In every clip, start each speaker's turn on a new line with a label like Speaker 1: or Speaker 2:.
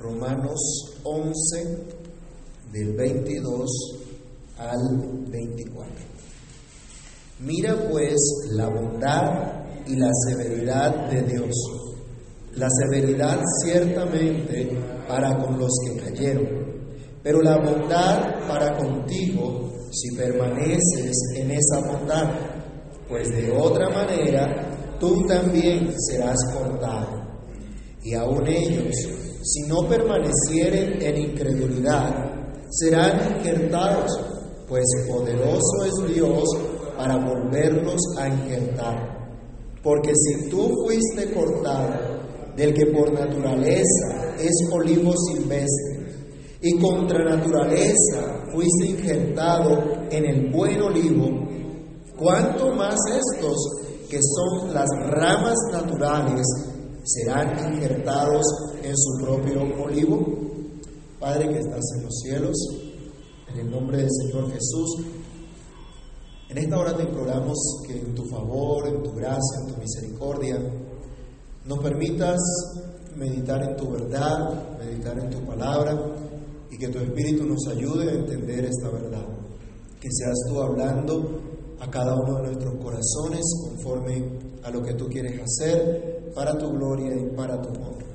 Speaker 1: Romanos 11, del 22 al 24. Mira pues la bondad y la severidad de Dios. La severidad ciertamente para con los que cayeron, pero la bondad para contigo si permaneces en esa bondad, pues de otra manera tú también serás cortado. Y aun ellos, si no permanecieren en incredulidad, serán injertados, pues poderoso es Dios para volverlos a injertar. Porque si tú fuiste cortado del que por naturaleza es olivo silvestre, y contra naturaleza fuiste injertado en el buen olivo, cuánto más estos que son las ramas naturales serán injertados en su propio olivo. Padre que estás en los cielos, en el nombre del Señor Jesús, en esta hora te imploramos que en tu favor, en tu gracia, en tu misericordia, nos permitas meditar en tu verdad, meditar en tu palabra y que tu Espíritu nos ayude a entender esta verdad. Que seas tú hablando a cada uno de nuestros corazones conforme a lo que tú quieres hacer para tu gloria y para tu honor.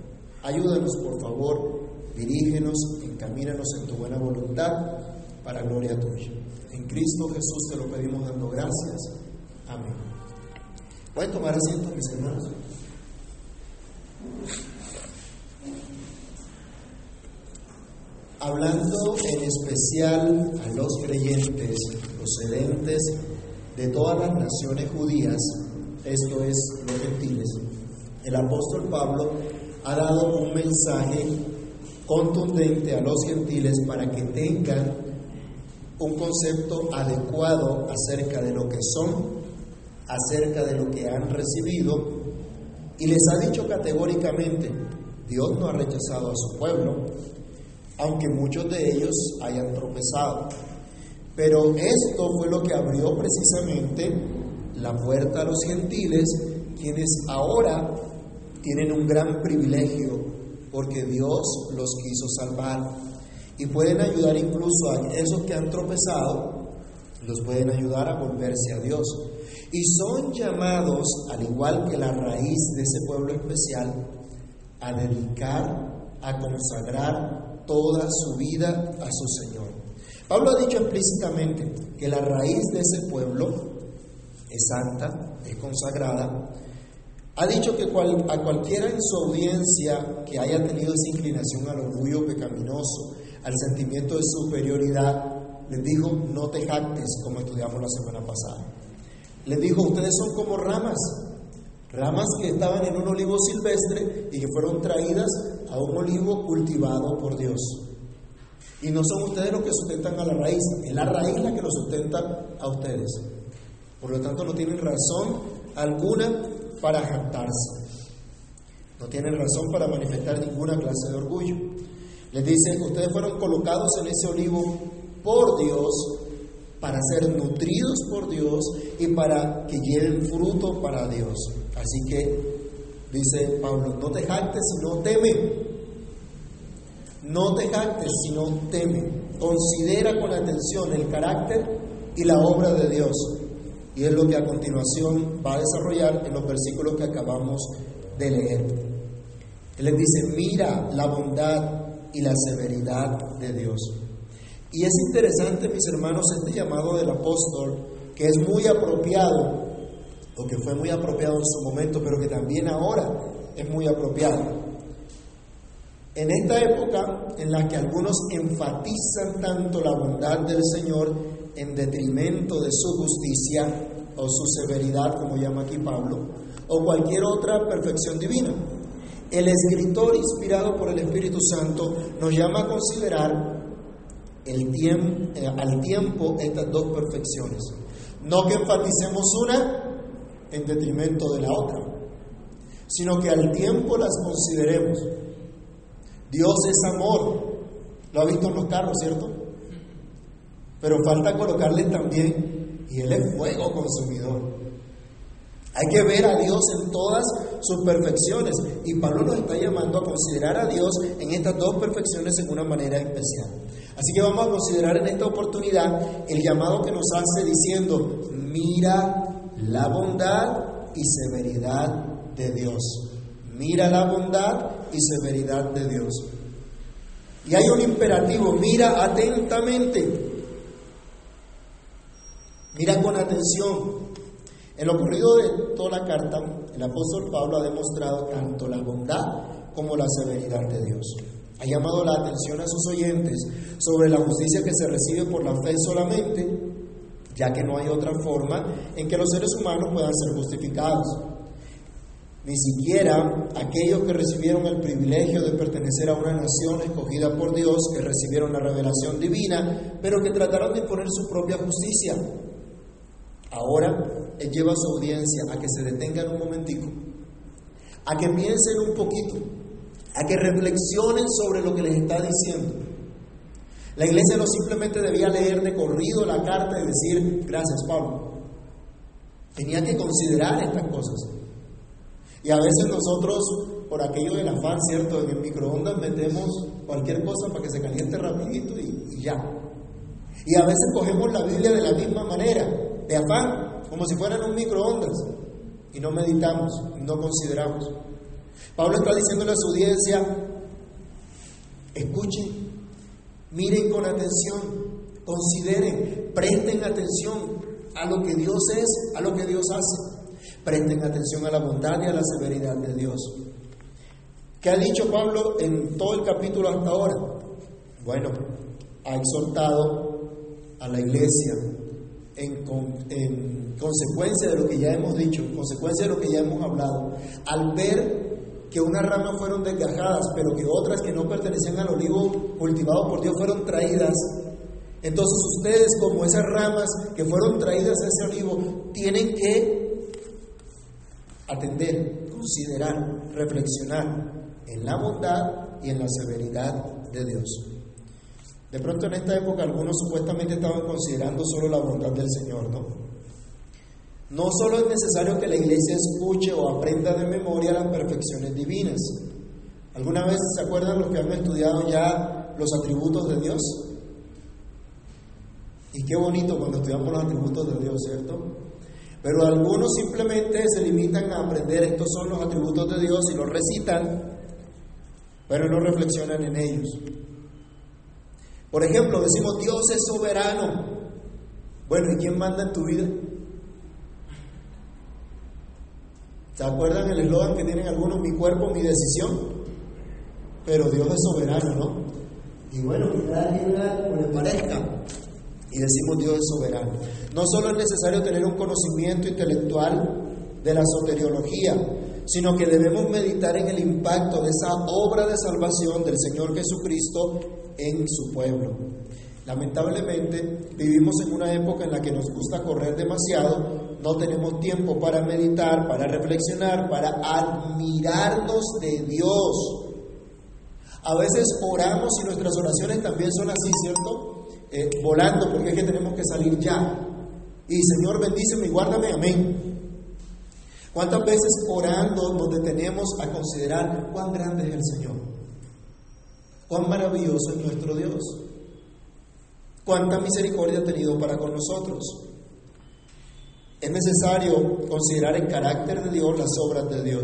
Speaker 1: Ayúdanos, por favor, dirígenos, encamínanos en tu buena voluntad para gloria tuya. En Cristo Jesús te lo pedimos dando gracias. Amén. Pueden tomar asiento, mis hermanos. Hablando en especial a los creyentes procedentes de todas las naciones judías, esto es, los gentiles, el apóstol Pablo ha dado un mensaje contundente a los gentiles para que tengan un concepto adecuado acerca de lo que son, acerca de lo que han recibido, y les ha dicho categóricamente, Dios no ha rechazado a su pueblo, aunque muchos de ellos hayan tropezado. Pero esto fue lo que abrió precisamente la puerta a los gentiles, quienes ahora tienen un gran privilegio porque Dios los quiso salvar y pueden ayudar incluso a esos que han tropezado, los pueden ayudar a volverse a Dios. Y son llamados, al igual que la raíz de ese pueblo especial, a dedicar, a consagrar toda su vida a su Señor. Pablo ha dicho explícitamente que la raíz de ese pueblo es santa, es consagrada. Ha dicho que a cualquiera en su audiencia que haya tenido esa inclinación al orgullo pecaminoso, al sentimiento de superioridad, les dijo, no te jactes, como estudiamos la semana pasada. Les dijo, ustedes son como ramas, ramas que estaban en un olivo silvestre y que fueron traídas a un olivo cultivado por Dios. Y no son ustedes los que sustentan a la raíz, es la raíz la que lo sustenta a ustedes. Por lo tanto, no tienen razón alguna para jactarse. No tienen razón para manifestar ninguna clase de orgullo. Les dice, ustedes fueron colocados en ese olivo por Dios para ser nutridos por Dios y para que lleven fruto para Dios. Así que dice Pablo, no te jactes sino teme. No te jactes sino teme. Considera con atención el carácter y la obra de Dios. Y es lo que a continuación va a desarrollar en los versículos que acabamos de leer. Él les dice, mira la bondad y la severidad de Dios. Y es interesante, mis hermanos, este llamado del apóstol, que es muy apropiado, o que fue muy apropiado en su momento, pero que también ahora es muy apropiado. En esta época en la que algunos enfatizan tanto la bondad del Señor en detrimento de su justicia o su severidad, como llama aquí Pablo, o cualquier otra perfección divina. El escritor inspirado por el Espíritu Santo nos llama a considerar el eh, al tiempo estas dos perfecciones. No que enfaticemos una en detrimento de la otra, sino que al tiempo las consideremos. Dios es amor, lo ha visto en los carros, ¿cierto? Pero falta colocarle también, y Él es fuego consumidor. Hay que ver a Dios en todas sus perfecciones. Y Pablo nos está llamando a considerar a Dios en estas dos perfecciones en una manera especial. Así que vamos a considerar en esta oportunidad el llamado que nos hace diciendo, mira la bondad y severidad de Dios. Mira la bondad y severidad de Dios. Y hay un imperativo, mira atentamente. Mira con atención. En lo ocurrido de toda la carta, el apóstol Pablo ha demostrado tanto la bondad como la severidad de Dios. Ha llamado la atención a sus oyentes sobre la justicia que se recibe por la fe solamente, ya que no hay otra forma en que los seres humanos puedan ser justificados. Ni siquiera aquellos que recibieron el privilegio de pertenecer a una nación escogida por Dios, que recibieron la revelación divina, pero que trataron de imponer su propia justicia. Ahora Él lleva a su audiencia a que se detengan un momentico, a que piensen un poquito, a que reflexionen sobre lo que les está diciendo. La iglesia no simplemente debía leer de corrido la carta y decir, gracias Pablo. Tenía que considerar estas cosas. Y a veces nosotros, por aquello del afán, ¿cierto? En el microondas metemos cualquier cosa para que se caliente rapidito y, ya. Y a veces cogemos la Biblia de la misma manera, de afán, como si fueran un microondas, y no meditamos, no consideramos. Pablo está diciéndole a su audiencia, escuchen, miren con atención, consideren, presten atención a lo que Dios es, a lo que Dios hace. Presten atención a la bondad y a la severidad de Dios. ¿Qué ha dicho Pablo en todo el capítulo hasta ahora? Bueno, ha exhortado a la iglesia en, consecuencia de lo que ya hemos dicho, en consecuencia de lo que ya hemos hablado, al ver que unas ramas fueron desgajadas, pero que otras que no pertenecían al olivo cultivado por Dios fueron traídas, entonces ustedes como esas ramas que fueron traídas a ese olivo, tienen que atender, considerar, reflexionar en la bondad y en la severidad de Dios. De pronto en esta época algunos supuestamente estaban considerando solo la bondad del Señor, ¿no? No solo es necesario que la iglesia escuche o aprenda de memoria las perfecciones divinas. ¿Alguna vez se acuerdan los que han estudiado ya los atributos de Dios? Y qué bonito cuando estudiamos los atributos de Dios, ¿cierto? Pero algunos simplemente se limitan a aprender estos son los atributos de Dios y los recitan, pero no reflexionan en ellos. Por ejemplo, decimos Dios es soberano. Bueno, ¿y quién manda en tu vida? ¿Se acuerdan el eslogan que tienen algunos? Mi cuerpo, mi decisión. Pero Dios es soberano, ¿no? Y bueno, que cada como le parezca y decimos Dios es soberano. No solo es necesario tener un conocimiento intelectual de la soteriología, sino que debemos meditar en el impacto de esa obra de salvación del Señor Jesucristo en su pueblo. Lamentablemente vivimos en una época en la que nos gusta correr demasiado, no tenemos tiempo para meditar, para reflexionar, para admirarnos de Dios. A veces oramos y nuestras oraciones también son así, ¿cierto? Eh, volando porque es que tenemos que salir ya. Y Señor, bendíceme y guárdame, amén. ¿Cuántas veces orando nos detenemos a considerar cuán grande es el Señor? Cuán maravilloso es nuestro Dios. Cuánta misericordia ha tenido para con nosotros. Es necesario considerar el carácter de Dios, las obras de Dios.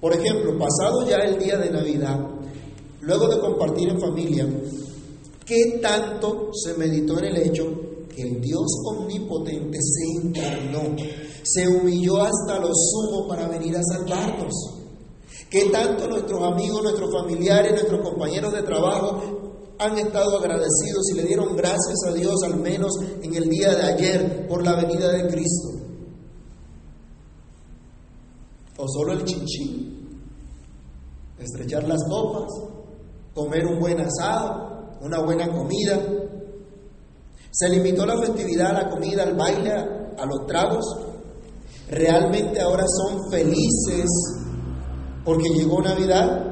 Speaker 1: Por ejemplo, pasado ya el día de Navidad, luego de compartir en familia, ¿Qué tanto se meditó en el hecho el Dios omnipotente se encarnó, se humilló hasta lo sumo para venir a salvarnos? ¿Qué tanto nuestros amigos, nuestros familiares, nuestros compañeros de trabajo han estado agradecidos y le dieron gracias a Dios al menos en el día de ayer por la venida de Cristo? ¿O solo el chinchín? Estrechar las copas, comer un buen asado, una buena comida. Se limitó la festividad la comida, al baile, a los tragos. Realmente ahora son felices porque llegó Navidad.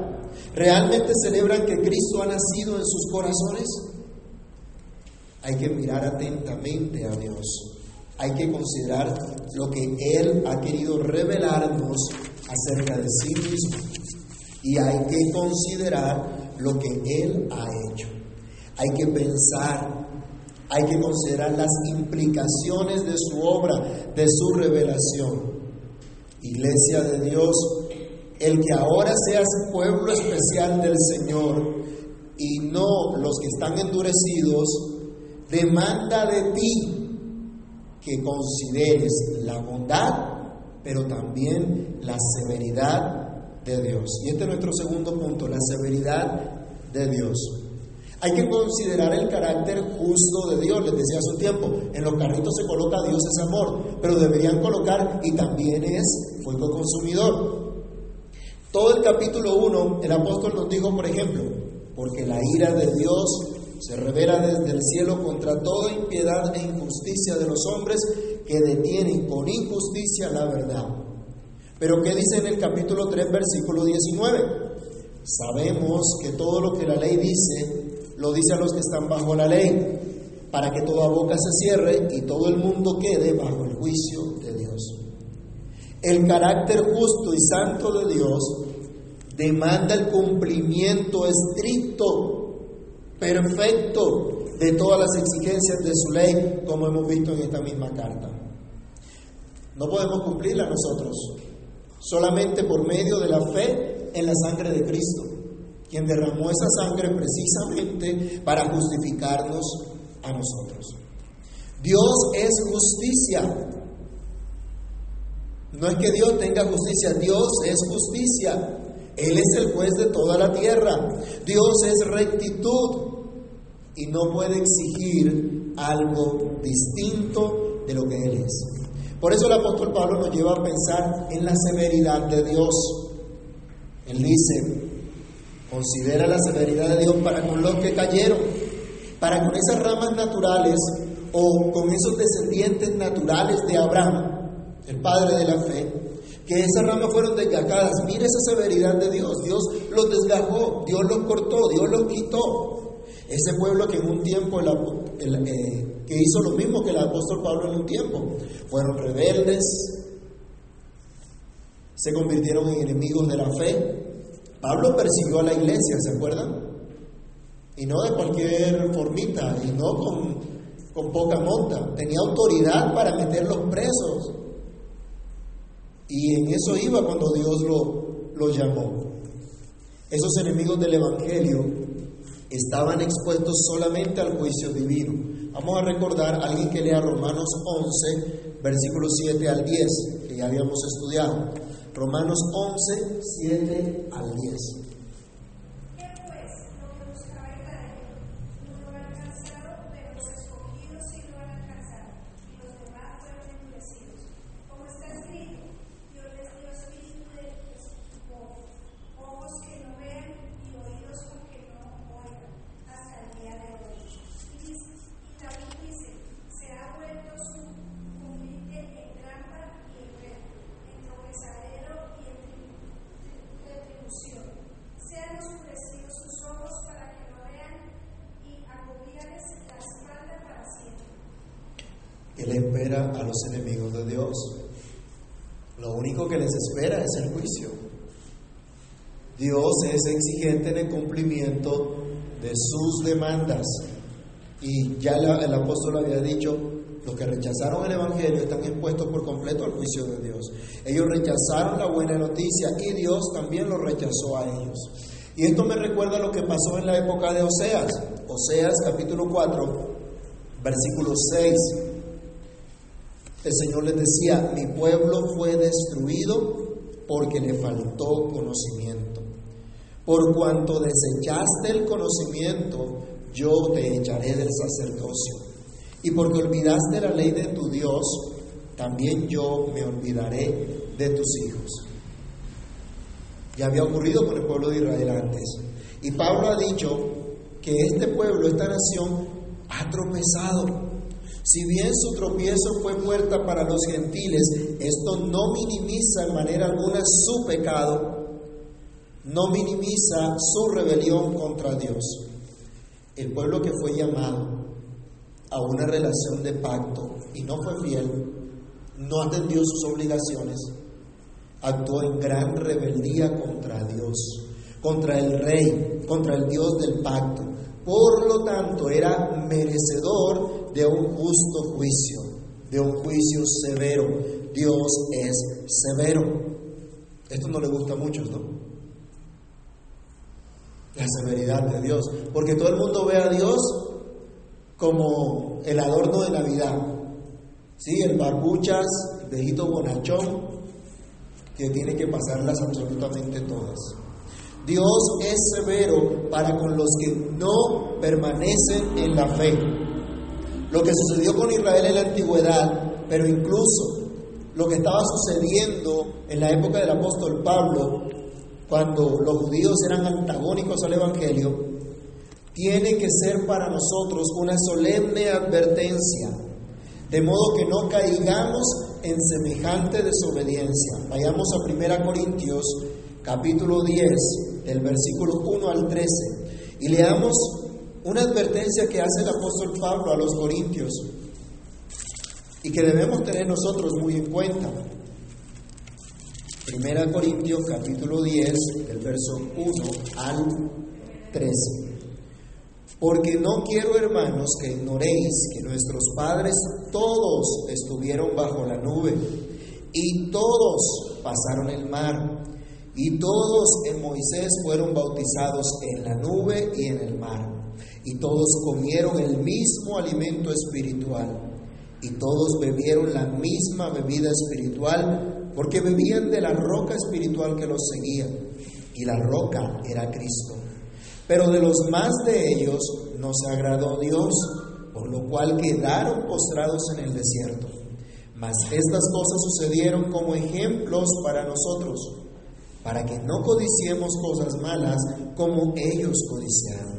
Speaker 1: ¿Realmente celebran que Cristo ha nacido en sus corazones? Hay que mirar atentamente a Dios. hay que considerar lo que Él ha querido revelarnos acerca de sí mismo. Y hay que considerar lo que Él ha hecho. Hay que pensar, hay que considerar las implicaciones de su obra, de su revelación. Iglesia de Dios, el que ahora seas pueblo especial del Señor y no los que están endurecidos, demanda de ti que consideres la bondad, pero también la severidad de Dios. Y este es nuestro segundo punto, la severidad de Dios. Hay que considerar el carácter justo de Dios. Les decía hace un tiempo, en los carritos se coloca Dios es amor, pero deberían colocar y también es fuego consumidor. Todo el capítulo 1, el apóstol nos dijo, por ejemplo, porque la ira de Dios se revela desde el cielo contra toda impiedad e injusticia de los hombres que detienen con injusticia la verdad. Pero ¿qué dice en el capítulo 3, versículo 19? Sabemos que todo lo que la ley dice, lo dice a los que están bajo la ley, para que toda boca se cierre y todo el mundo quede bajo el juicio de Dios. El carácter justo y santo de Dios demanda el cumplimiento estricto perfecto de todas las exigencias de su ley, como hemos visto en esta misma carta. No podemos cumplirla nosotros, solamente por medio de la fe en la sangre de Cristo, quien derramó esa sangre precisamente para justificarnos a nosotros. Dios es justicia. No es que Dios tenga justicia, Dios es justicia. Él es el juez de toda la tierra. Dios es rectitud y no puede exigir algo distinto de lo que Él es. Por eso el apóstol Pablo nos lleva a pensar en la severidad de Dios. Él dice, considera la severidad de Dios para con los que cayeron, para con esas ramas naturales o con esos descendientes naturales de Abraham, el padre de la fe, que esas ramas fueron desgajadas. Mire esa severidad de Dios. Dios los desgajó, Dios los cortó, Dios los quitó. Ese pueblo que en un tiempo, eh, que hizo lo mismo que el apóstol Pablo en un tiempo, fueron rebeldes, se convirtieron en enemigos de la fe. Pablo persiguió a la iglesia, ¿se acuerdan? Y no de cualquier formita, y no con, con poca monta. Tenía autoridad para meterlos presos. Y en eso iba cuando Dios lo, lo llamó. Esos enemigos del Evangelio estaban expuestos solamente al juicio divino. Vamos a recordar a alguien que lea Romanos 11, versículos 7 al 10, que ya habíamos estudiado. Romanos 11, 7 al 10. A los enemigos de Dios. Lo único que les espera es el juicio. Dios es exigente en el cumplimiento de sus demandas. Y ya el apóstol había dicho, los que rechazaron el Evangelio están expuestos por completo al juicio de Dios. Ellos rechazaron la buena noticia y Dios también lo rechazó a ellos. Y esto me recuerda lo que pasó en la época de Oseas. Oseas capítulo 4, versículo 6. El Señor les decía, mi pueblo fue destruido porque le faltó conocimiento. Por cuanto desechaste el conocimiento, yo te echaré del sacerdocio. Y porque olvidaste la ley de tu Dios, también yo me olvidaré de tus hijos. Ya había ocurrido con el pueblo de Israel antes. Y Pablo ha dicho que este pueblo, esta nación, ha tropezado si bien su tropiezo fue puerta para los gentiles, esto no minimiza en manera alguna su pecado, no minimiza su rebelión contra Dios. El pueblo que fue llamado a una relación de pacto y no fue fiel, no atendió sus obligaciones, actuó en gran rebeldía contra Dios, contra el rey, contra el Dios del pacto. Por lo tanto, era merecedor de un justo juicio, de un juicio severo. Dios es severo. Esto no le gusta a muchos, ¿no? La severidad de Dios. Porque todo el mundo ve a Dios como el adorno de Navidad. ¿Sí? El barbuchas, el viejito bonachón, que tiene que pasarlas absolutamente todas. Dios es severo para con los que no permanecen en la fe. Lo que sucedió con Israel en la antigüedad, pero incluso lo que estaba sucediendo en la época del apóstol Pablo, cuando los judíos eran antagónicos al Evangelio, tiene que ser para nosotros una solemne advertencia, de modo que no caigamos en semejante desobediencia. Vayamos a 1 Corintios capítulo 10, del versículo 1 al 13, y leamos una advertencia que hace el apóstol Pablo a los Corintios y que debemos tener nosotros muy en cuenta. Primera Corintios capítulo 10, del verso 1 al 13. Porque no quiero, hermanos, que ignoréis que nuestros padres todos estuvieron bajo la nube y todos pasaron el mar y todos en Moisés fueron bautizados en la nube y en el mar y todos comieron el mismo alimento espiritual y todos bebieron la misma bebida espiritual porque bebían de la roca espiritual que los seguía y la roca era Cristo. Pero de los más de ellos no se agradó Dios, por lo cual quedaron postrados en el desierto. Mas estas cosas sucedieron como ejemplos para nosotros, para que no codiciemos cosas malas como ellos codiciaron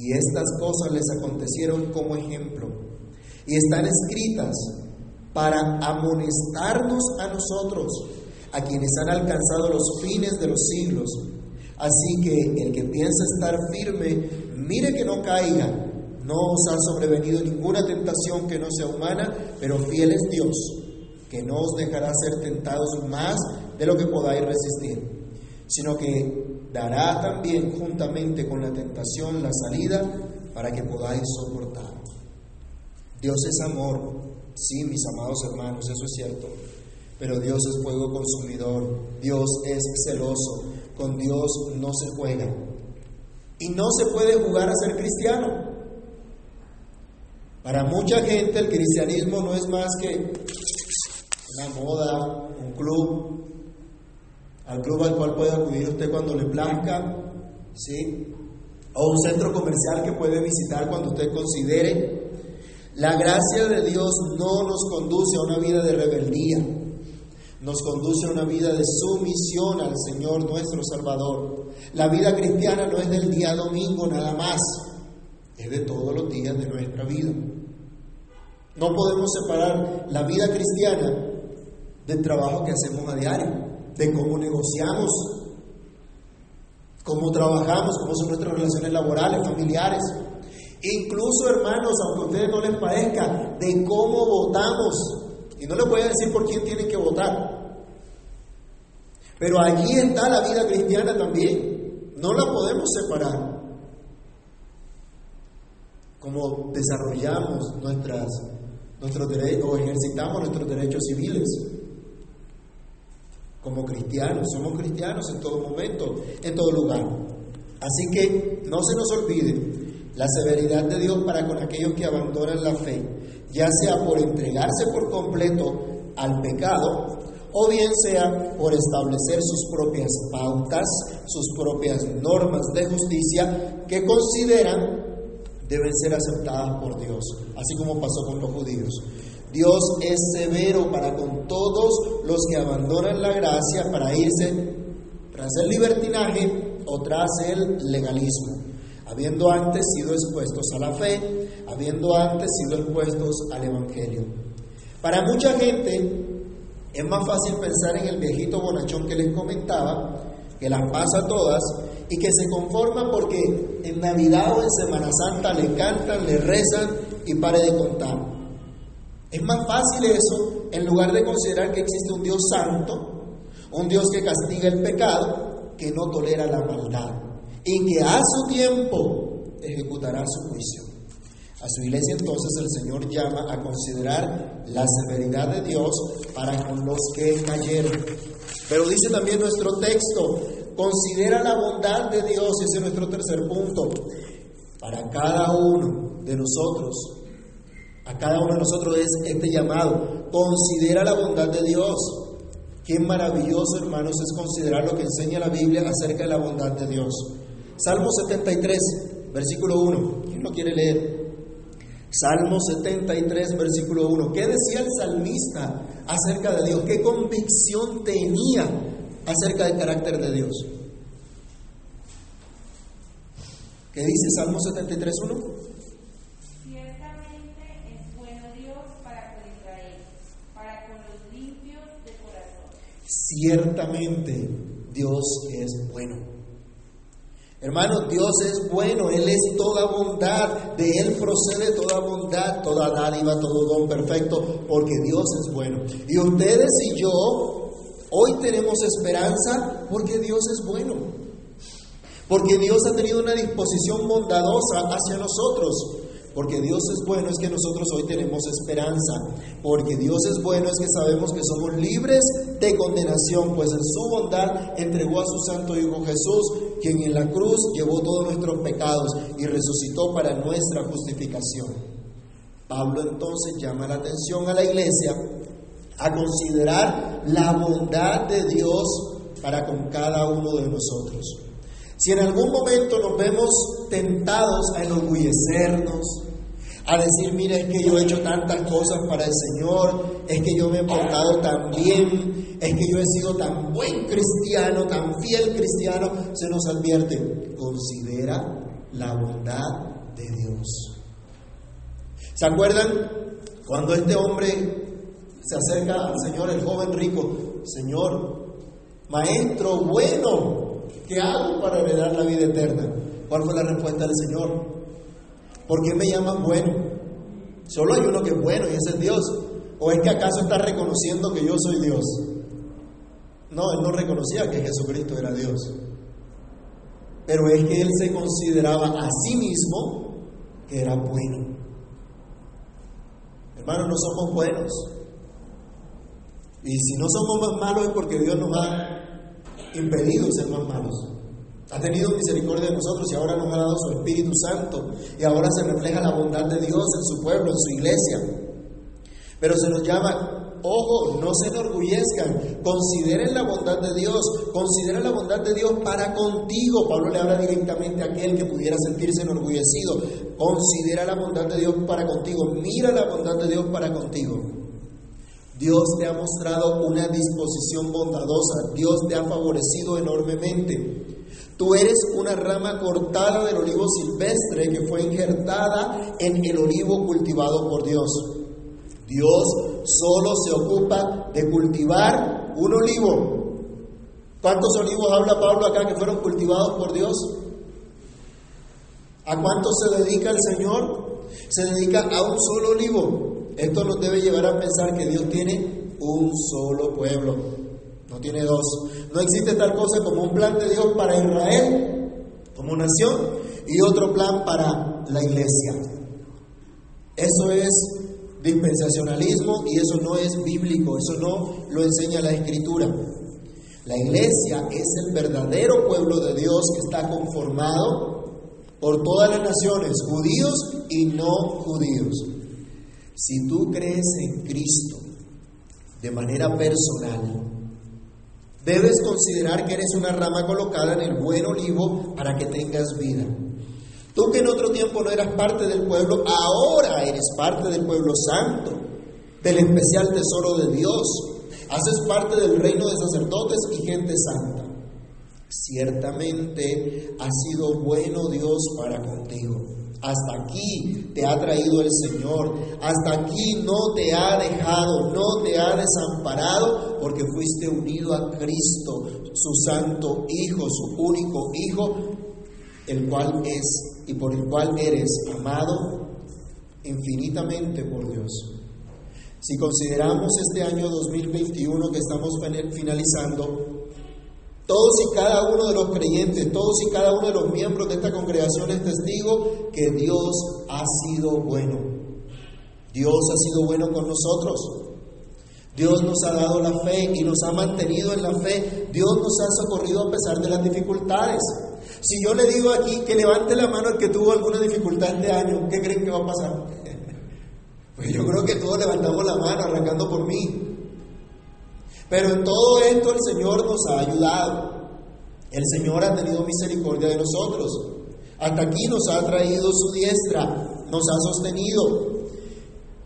Speaker 1: Y estas cosas les acontecieron como ejemplo. Y están escritas para amonestarnos a nosotros, a quienes han alcanzado los fines de los siglos. Así que el que piensa estar firme, mire que no caiga. No os ha sobrevenido ninguna tentación que no sea humana, pero fiel es Dios, que no os dejará ser tentados más de lo que podáis resistir, sino que dará también juntamente con la tentación la salida para que podáis soportar. Dios es amor, sí, mis amados hermanos, eso es cierto, pero Dios es fuego consumidor, Dios es celoso, con Dios no se juega. Y no se puede jugar a ser cristiano. Para mucha gente el cristianismo no es más que una moda, un club, al club al cual puede acudir usted cuando le plazca, ¿sí? O un centro comercial que puede visitar cuando usted considere. La gracia de Dios no nos conduce a una vida de rebeldía, nos conduce a una vida de sumisión al Señor nuestro Salvador. La vida cristiana no es del día domingo nada más, es de todos los días de nuestra vida. No podemos separar la vida cristiana del trabajo que hacemos a diario de cómo negociamos, cómo trabajamos, cómo son nuestras relaciones laborales, familiares. Incluso, hermanos, aunque a ustedes no les parezca, de cómo votamos. Y no les voy a decir por quién tienen que votar. Pero allí está la vida cristiana también. No la podemos separar. Cómo desarrollamos nuestras, nuestros derechos o ejercitamos nuestros derechos civiles como cristianos, somos cristianos en todo momento, en todo lugar. Así que no se nos olvide la severidad de Dios para con aquellos que abandonan la fe, ya sea por entregarse por completo al pecado o bien sea por establecer sus propias pautas, sus propias normas de justicia que consideran deben ser aceptadas por Dios, así como pasó con los judíos. Dios es severo para con todos los que abandonan la gracia para irse tras el libertinaje o tras el legalismo, habiendo antes sido expuestos a la fe, habiendo antes sido expuestos al Evangelio. Para mucha gente es más fácil pensar en el viejito bonachón que les comentaba, que las pasa todas y que se conforma porque en Navidad o en Semana Santa le cantan, le rezan y pare de contar. Es más fácil eso en lugar de considerar que existe un Dios santo, un Dios que castiga el pecado, que no tolera la maldad y que a su tiempo ejecutará su juicio. A su iglesia entonces el Señor llama a considerar la severidad de Dios para con los que cayeron. Pero dice también nuestro texto, considera la bondad de Dios, ese es nuestro tercer punto, para cada uno de nosotros a cada uno de nosotros es este llamado. Considera la bondad de Dios. Qué maravilloso, hermanos, es considerar lo que enseña la Biblia acerca de la bondad de Dios. Salmo 73, versículo 1. ¿Quién lo quiere leer? Salmo 73, versículo 1. ¿Qué decía el salmista acerca de Dios? ¿Qué convicción tenía acerca del carácter de Dios? ¿Qué dice Salmo 73, 1? Ciertamente Dios es bueno. Hermanos, Dios es bueno, Él es toda bondad, de Él procede toda bondad, toda dádiva, todo don perfecto, porque Dios es bueno. Y ustedes y yo hoy tenemos esperanza porque Dios es bueno. Porque Dios ha tenido una disposición bondadosa hacia nosotros. Porque Dios es bueno es que nosotros hoy tenemos esperanza. Porque Dios es bueno es que sabemos que somos libres de condenación, pues en su bondad entregó a su Santo Hijo Jesús, quien en la cruz llevó todos nuestros pecados y resucitó para nuestra justificación. Pablo entonces llama la atención a la iglesia a considerar la bondad de Dios para con cada uno de nosotros. Si en algún momento nos vemos tentados a enorgullecernos, a decir, mira, es que yo he hecho tantas cosas para el Señor, es que yo me he portado tan bien, es que yo he sido tan buen cristiano, tan fiel cristiano, se nos advierte, considera la bondad de Dios. ¿Se acuerdan cuando este hombre se acerca al Señor, el joven rico, Señor, maestro bueno, ¿Qué hago para heredar la vida eterna? ¿Cuál fue la respuesta del Señor? ¿Por qué me llaman bueno? Solo hay uno que es bueno y ese es Dios. ¿O es que acaso está reconociendo que yo soy Dios? No, él no reconocía que Jesucristo era Dios. Pero es que él se consideraba a sí mismo que era bueno. Hermanos, no somos buenos. Y si no somos más malos es porque Dios nos ha impedido ser malos. Ha tenido misericordia de nosotros y ahora nos ha dado su Espíritu Santo. Y ahora se refleja la bondad de Dios en su pueblo, en su iglesia. Pero se nos llama, ojo, no se enorgullezcan, consideren la bondad de Dios, consideren la bondad de Dios para contigo. Pablo le habla directamente a aquel que pudiera sentirse enorgullecido. Considera la bondad de Dios para contigo, mira la bondad de Dios para contigo. Dios te ha mostrado una disposición bondadosa, Dios te ha favorecido enormemente. Tú eres una rama cortada del olivo silvestre que fue injertada en el olivo cultivado por Dios. Dios solo se ocupa de cultivar un olivo. ¿Cuántos olivos habla Pablo acá que fueron cultivados por Dios? ¿A cuántos se dedica el Señor? Se dedica a un solo olivo. Esto nos debe llevar a pensar que Dios tiene un solo pueblo, no tiene dos. No existe tal cosa como un plan de Dios para Israel como nación y otro plan para la iglesia. Eso es dispensacionalismo y eso no es bíblico, eso no lo enseña la escritura. La iglesia es el verdadero pueblo de Dios que está conformado por todas las naciones, judíos y no judíos. Si tú crees en Cristo de manera personal, debes considerar que eres una rama colocada en el buen olivo para que tengas vida. Tú que en otro tiempo no eras parte del pueblo, ahora eres parte del pueblo santo. del especial tesoro de Dios. Haces parte del reino de sacerdotes y gente santa. Ciertamente ha sido bueno Dios para contigo. Hasta aquí te ha traído el Señor. Hasta aquí no te ha dejado, no te ha desamparado, porque fuiste unido a Cristo, su santo Hijo, su único Hijo, el cual es y por el cual eres amado infinitamente por Dios. Si consideramos este año 2021 que estamos finalizando, todos y cada uno de los creyentes, todos y cada uno de los miembros de esta congregación es testigo que Dios ha sido bueno. Dios ha sido bueno con nosotros. Dios nos ha dado la fe y nos ha mantenido en la fe. Dios nos ha socorrido a pesar de las dificultades. Si yo le digo aquí que levante la mano el que tuvo alguna dificultad este año, ¿qué creen que va a pasar? Pues yo creo que todos levantamos la mano arrancando por mí. Pero en todo esto el Señor nos ha ayudado. El Señor ha tenido misericordia de nosotros. Hasta aquí nos ha traído su diestra, nos ha sostenido.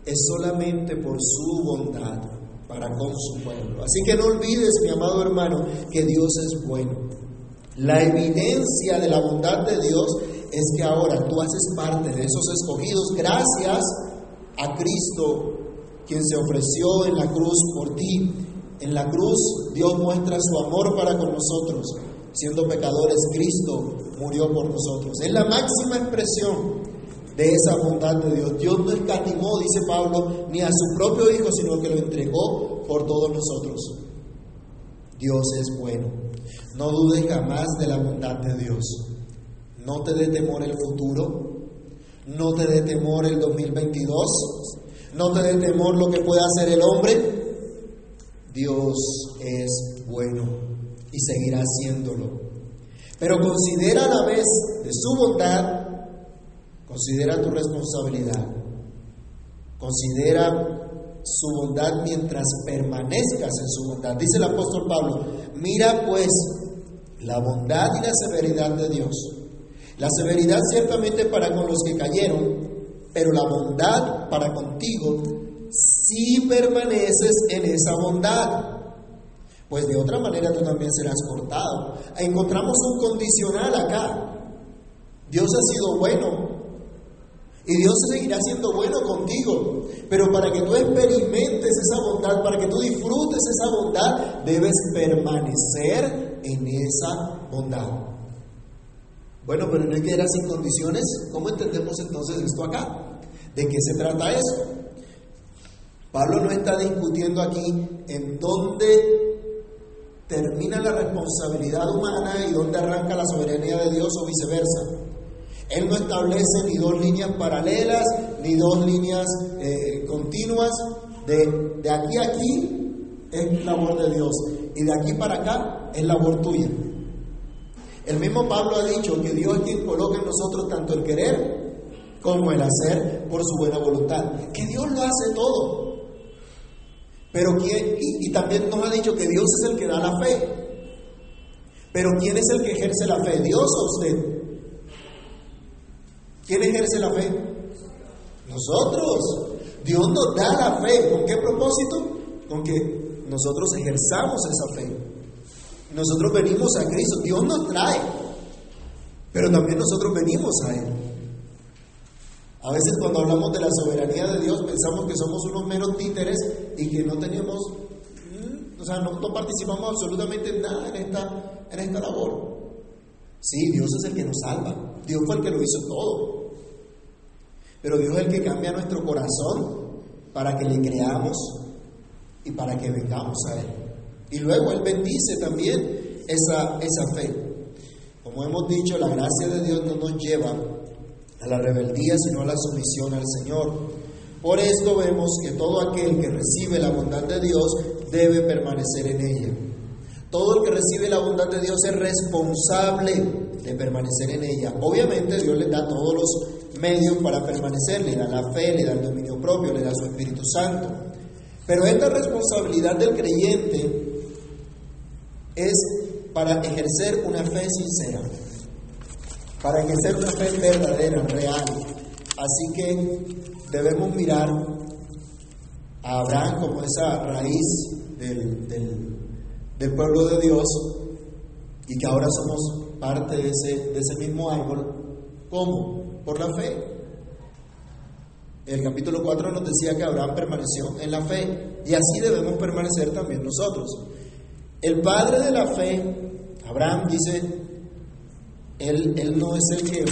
Speaker 1: Es solamente por su bondad para con su pueblo. Así que no olvides, mi amado hermano, que Dios es bueno. La evidencia de la bondad de Dios es que ahora tú haces parte de esos escogidos gracias a Cristo, quien se ofreció en la cruz por ti en la cruz Dios muestra su amor para con nosotros. Siendo pecadores, Cristo murió por nosotros. Es la máxima expresión de esa bondad de Dios. Dios no escatimó, dice Pablo, ni a su propio Hijo, sino que lo entregó por todos nosotros. Dios es bueno. No dudes jamás de la bondad de Dios. No te dé temor el futuro. No te dé temor el 2022. No te dé temor lo que pueda hacer el hombre. Dios es bueno y seguirá haciéndolo. Pero considera a la vez de su bondad, considera tu responsabilidad, considera su bondad mientras permanezcas en su bondad. Dice el apóstol Pablo, mira pues la bondad y la severidad de Dios. La severidad ciertamente para con los que cayeron, pero la bondad para contigo si permaneces en esa bondad. Pues de otra manera tú también serás cortado. Encontramos un condicional acá. Dios ha sido bueno. Y Dios seguirá siendo bueno contigo. Pero para que tú experimentes esa bondad, para que tú disfrutes esa bondad, debes permanecer en esa bondad. Bueno, pero no hay que ir sin condiciones. ¿Cómo entendemos entonces esto acá? ¿De qué se trata eso? Pablo no está discutiendo aquí en dónde termina la responsabilidad humana y dónde arranca la soberanía de Dios o viceversa. Él no establece ni dos líneas paralelas, ni dos líneas eh, continuas. De, de aquí a aquí es labor de Dios y de aquí para acá es labor tuya. El mismo Pablo ha dicho que Dios es quien coloca en nosotros tanto el querer como el hacer por su buena voluntad. Que Dios lo hace todo. Pero quién, y, también nos ha dicho que Dios es el que da la fe. Pero ¿quién es el que ejerce la fe? ¿Dios o usted? ¿Quién ejerce la fe? Nosotros. Dios nos da la fe. ¿Con qué propósito? Con que nosotros ejerzamos esa fe. Nosotros venimos a Cristo. Dios nos trae. Pero también nosotros venimos a Él. A veces cuando hablamos de la soberanía de Dios pensamos que somos unos meros títeres y que no tenemos, mm, o sea, no, participamos absolutamente en nada en esta, en esta labor. Sí, Dios es el que nos salva, Dios fue el que lo hizo todo. Pero Dios es el que cambia nuestro corazón para que le creamos y para que vengamos a Él. Y luego Él bendice también esa, esa fe. Como hemos dicho, la gracia de Dios no nos lleva a la rebeldía, sino a la sumisión al Señor. Por esto vemos que todo aquel que recibe la bondad de Dios debe permanecer en ella. Todo el que recibe la bondad de Dios es responsable de permanecer en ella. Obviamente Dios le da todos los medios para permanecer, le da la fe, le da el dominio propio, le da su Espíritu Santo. Pero esta responsabilidad del creyente es para ejercer una fe sincera para que sea una fe verdadera, real. Así que debemos mirar a Abraham como esa raíz del, del, pueblo de Dios y que ahora somos parte de ese, de ese mismo árbol. ¿Cómo? Por la fe. El capítulo 4 nos decía que Abraham permaneció en la fe y así debemos permanecer también nosotros. El padre de la fe, Abraham, dice, él, él no es el que, el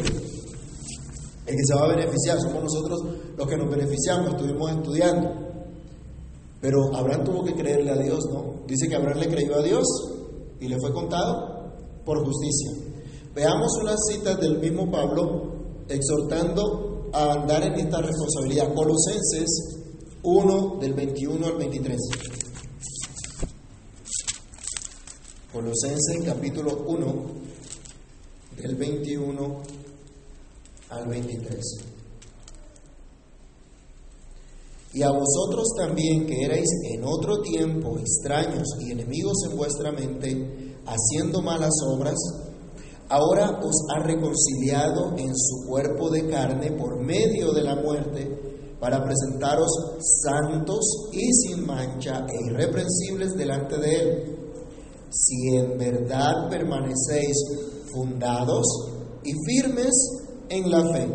Speaker 1: que se va a beneficiar, somos nosotros los que nos beneficiamos, estuvimos estudiando. Pero Abraham tuvo que creerle a Dios, ¿no? Dice que Abraham le creyó a Dios y le fue contado por justicia. Veamos unas citas del mismo Pablo exhortando a andar en esta responsabilidad. Colosenses 1 del 21 al 23. Colosenses capítulo 1 del 21 al 23. Y a vosotros también que erais en otro tiempo extraños y enemigos en vuestra mente, haciendo malas obras, ahora os ha reconciliado en su cuerpo de carne por medio de la muerte, para presentaros santos y sin mancha e irreprensibles delante de Él. Si en verdad permanecéis fundados y firmes en la fe,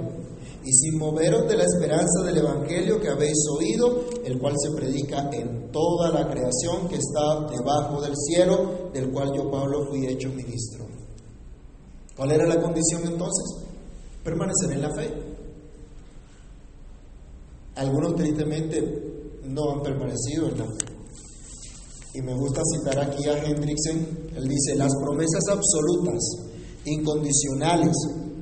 Speaker 1: y sin moveros de la esperanza del Evangelio que habéis oído, el cual se predica en toda la creación que está debajo del cielo, del cual yo, Pablo, fui hecho ministro. ¿Cuál era la condición entonces? Permanecer en la fe. Algunos tristemente no han permanecido en la fe. Y me gusta citar aquí a Hendrickson, él dice, las promesas absolutas, incondicionales,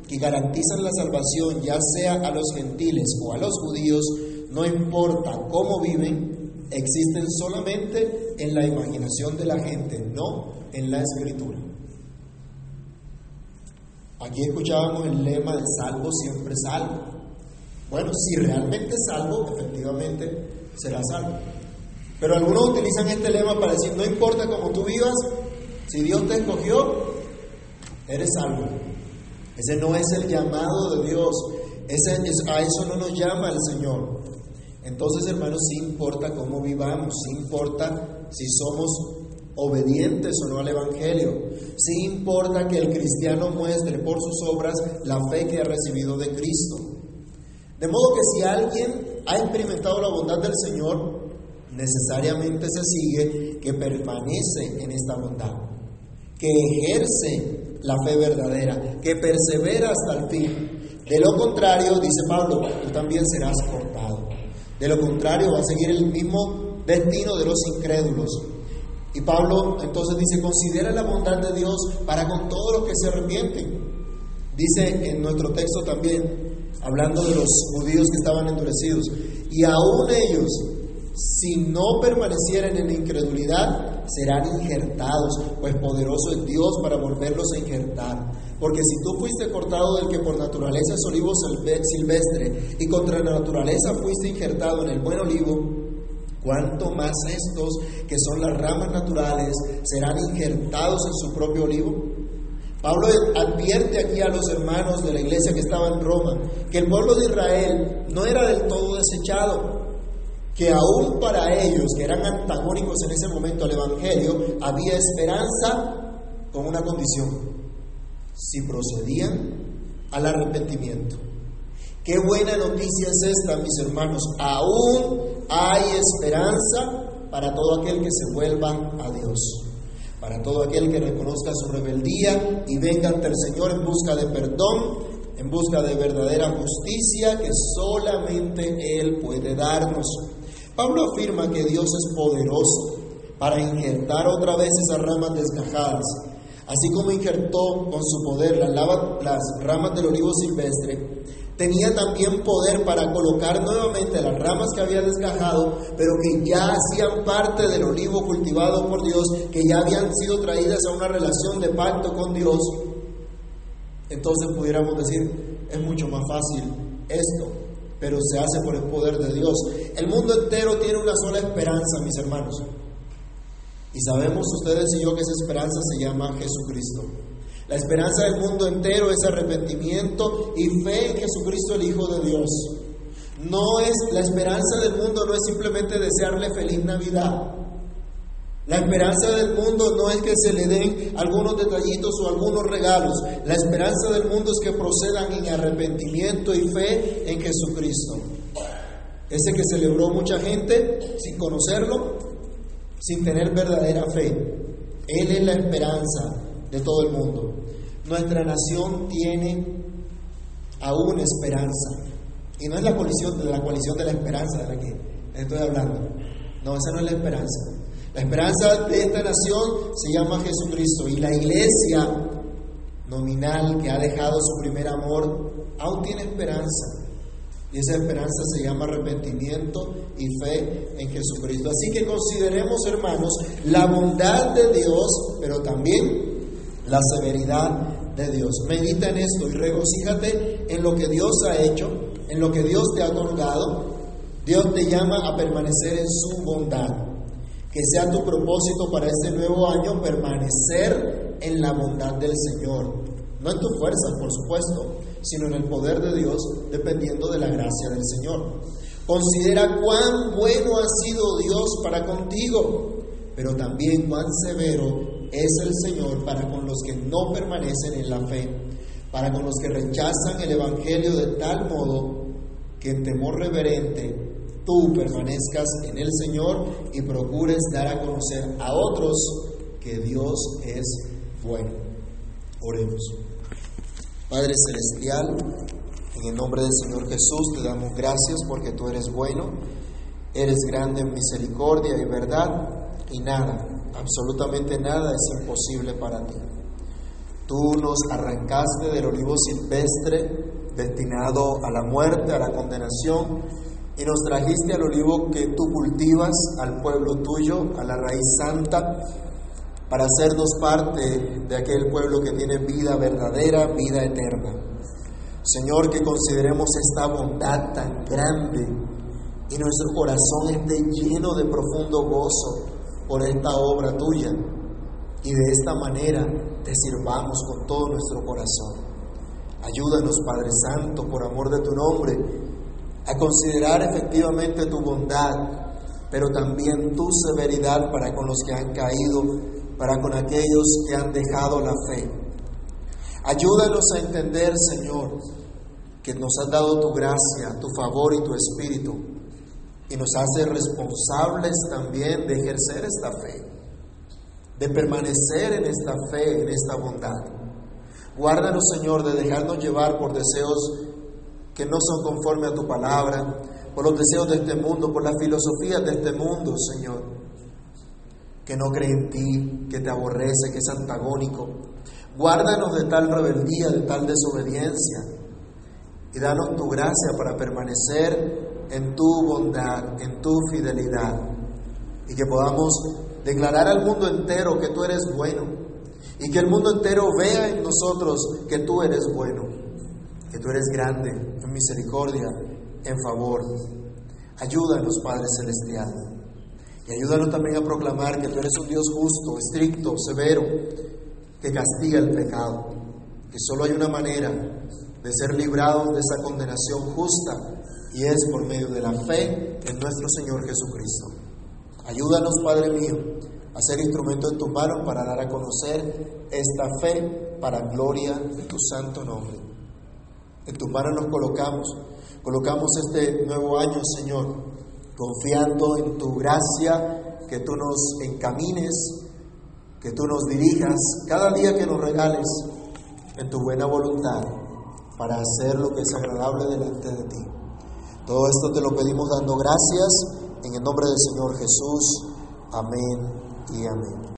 Speaker 1: que garantizan la salvación ya sea a los gentiles o a los judíos, no importa cómo viven, existen solamente en la imaginación de la gente, no en la escritura. Aquí escuchábamos el lema del salvo siempre salvo. Bueno, si realmente salvo, efectivamente será salvo. Pero algunos utilizan este lema para decir, no importa cómo tú vivas, si Dios te escogió, eres salvo. Ese no es el llamado de Dios. Ese, a eso no nos llama el Señor. Entonces, hermanos, sí importa cómo vivamos, sí importa si somos obedientes o no al Evangelio. Sí importa que el cristiano muestre por sus obras la fe que ha recibido de Cristo. De modo que si alguien ha experimentado la bondad del Señor, necesariamente se sigue que permanece en esta bondad, que ejerce la fe verdadera, que persevera hasta el fin. De lo contrario, dice Pablo, tú también serás cortado. De lo contrario, va a seguir el mismo destino de los incrédulos. Y Pablo entonces dice, considera la bondad de Dios para con todos los que se arrepienten. Dice en nuestro texto también, hablando de los judíos que estaban endurecidos, y aún ellos, si no permanecieren en incredulidad, serán injertados, pues poderoso es Dios para volverlos a injertar. Porque si tú fuiste cortado del que por naturaleza es olivo silvestre y contra la naturaleza fuiste injertado en el buen olivo, cuánto más estos, que son las ramas naturales, serán injertados en su propio olivo. Pablo advierte aquí a los hermanos de la iglesia que estaba en Roma que el pueblo de Israel no era del todo desechado, que aún para ellos, que eran antagónicos en ese momento al Evangelio, había esperanza con una condición, si procedían al arrepentimiento. Qué buena noticia es esta, mis hermanos. Aún hay esperanza para todo aquel que se vuelva a Dios, para todo aquel que reconozca su rebeldía y venga ante el Señor en busca de perdón, en busca de verdadera justicia que solamente Él puede darnos. Pablo afirma que Dios es poderoso para injertar otra vez esas ramas desgajadas, así como injertó con su poder las, ramas del olivo silvestre, tenía también poder para colocar nuevamente las ramas que había desgajado, pero que ya hacían parte del olivo cultivado por Dios, que ya habían sido traídas a una relación de pacto con Dios. Entonces pudiéramos decir, es mucho más fácil esto pero se hace por el poder de Dios. El mundo entero tiene una sola esperanza, mis hermanos. Y sabemos ustedes y yo que esa esperanza se llama Jesucristo. La esperanza del mundo entero es arrepentimiento y fe en Jesucristo el Hijo de Dios. No es la esperanza del mundo no es simplemente desearle feliz Navidad. La esperanza del mundo no es que se le den algunos detallitos o algunos regalos. La esperanza del mundo es que procedan en arrepentimiento y fe en Jesucristo. Ese que celebró mucha gente sin conocerlo, sin tener verdadera fe. Él es la esperanza de todo el mundo. Nuestra nación tiene aún esperanza. Y no es la coalición, la coalición de la esperanza de la que estoy hablando. No, esa no es la esperanza. La esperanza de esta nación se llama Jesucristo y la iglesia nominal que ha dejado su primer amor aún tiene esperanza. Y esa esperanza se llama arrepentimiento y fe en Jesucristo. Así que consideremos, hermanos, la bondad de Dios, pero también la severidad de Dios. Medita en esto y regocíjate en lo que Dios ha hecho, en lo que Dios te ha otorgado. Dios te llama a permanecer en su bondad. Que sea tu propósito para este nuevo año permanecer en la bondad del Señor. No en tu fuerza, por supuesto, sino en el poder de Dios, dependiendo de la gracia del Señor. Considera cuán bueno ha sido Dios para contigo, pero también cuán severo es el Señor para con los que no permanecen en la fe, para con los que rechazan el Evangelio de tal modo que en temor reverente tú permanezcas en el Señor y procures dar a conocer a otros que Dios es bueno. Oremos. Padre Celestial, en el nombre del Señor Jesús te damos gracias porque tú eres bueno, eres grande en misericordia y verdad y nada, absolutamente nada es imposible para ti. Tú nos arrancaste del olivo silvestre destinado a la muerte, a la condenación, y nos trajiste al olivo que tú cultivas, al pueblo tuyo, a la raíz santa, para hacernos parte de aquel pueblo que tiene vida verdadera, vida eterna. Señor, que consideremos esta bondad tan grande y nuestro corazón esté lleno de profundo gozo por esta obra tuya y de esta manera te sirvamos con todo nuestro corazón. Ayúdanos, Padre Santo, por amor de tu nombre, a considerar efectivamente tu bondad, pero también tu severidad para con los que han caído, para con aquellos que han dejado la fe. Ayúdanos a entender, Señor, que nos has dado tu gracia, tu favor y tu espíritu, y nos hace responsables también de ejercer esta fe, de permanecer en esta fe, en esta bondad. Guárdanos, Señor, de dejarnos llevar por deseos que no son conforme a tu palabra, por los deseos de este mundo, por las filosofías de este mundo, Señor, que no cree en ti, que te aborrece, que es antagónico. Guárdanos de tal rebeldía, de tal desobediencia, y danos tu gracia para permanecer en tu bondad, en tu fidelidad, y que podamos declarar al mundo entero que tú eres bueno, y que el mundo entero vea en nosotros que tú eres bueno que tú eres grande misericordia, en favor. Ayúdanos, Padre Celestial. Y ayúdanos también a proclamar que tú eres un Dios justo, estricto, severo, que castiga el pecado. Que solo hay una manera de ser librados de esa condenación justa y es por medio de la fe en nuestro Señor Jesucristo. Ayúdanos, Padre mío, a ser instrumento en tus manos para dar a conocer esta fe para gloria de tu santo nombre. En tus manos nos colocamos. Colocamos este nuevo año, Señor, confiando en tu gracia, que tú nos encamines, que tú nos dirijas cada día que nos regales en tu buena voluntad para hacer lo que es agradable delante de ti. Todo esto te lo pedimos dando gracias en el nombre del Señor Jesús. Amén y amén.